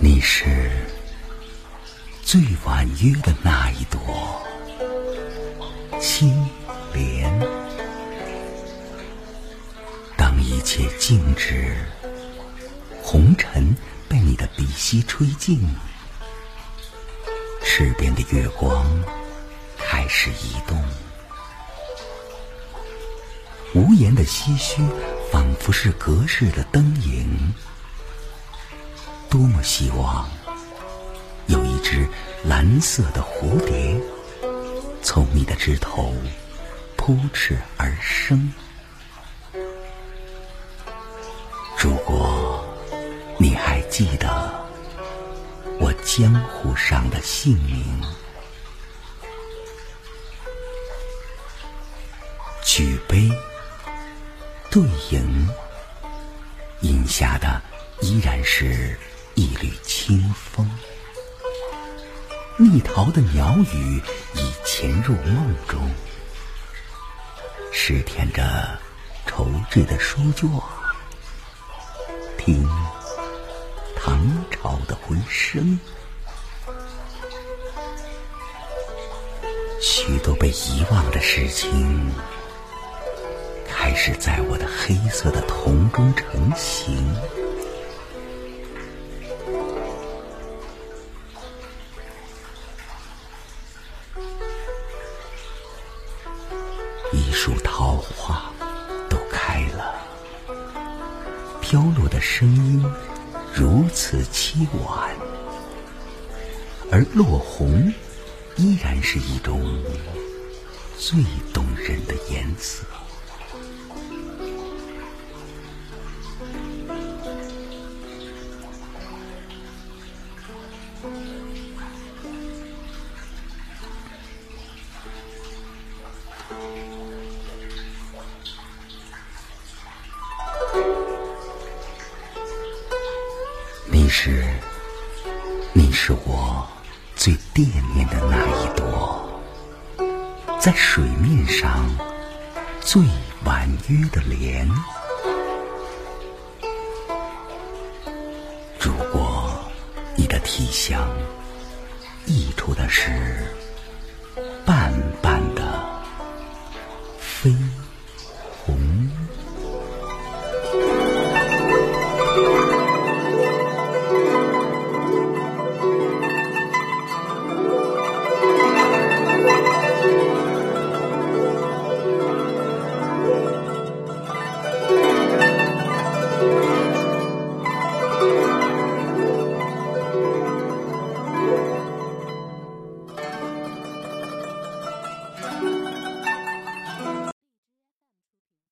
你是最婉约的那一朵青莲，当一切静止，红尘被你的鼻息吹尽，池边的月光开始移无言的唏嘘仿佛是隔世的灯影。多么希望有一只蓝色的蝴蝶从你的枝头扑翅而生。如果你还记得我江湖上的姓名，举杯对影，饮下的依然是。一缕清风，蜜桃的鸟语已潜入梦中，拾舔着愁质的书卷，听唐朝的回声，许多被遗忘的事情，是在我的黑色的瞳中成型。一树桃花都开了，飘落的声音如此凄婉，而落红依然是一种最动人的颜色。你是，你是我最惦念的那一朵，在水面上最婉约的莲。如果体香溢出的是半半。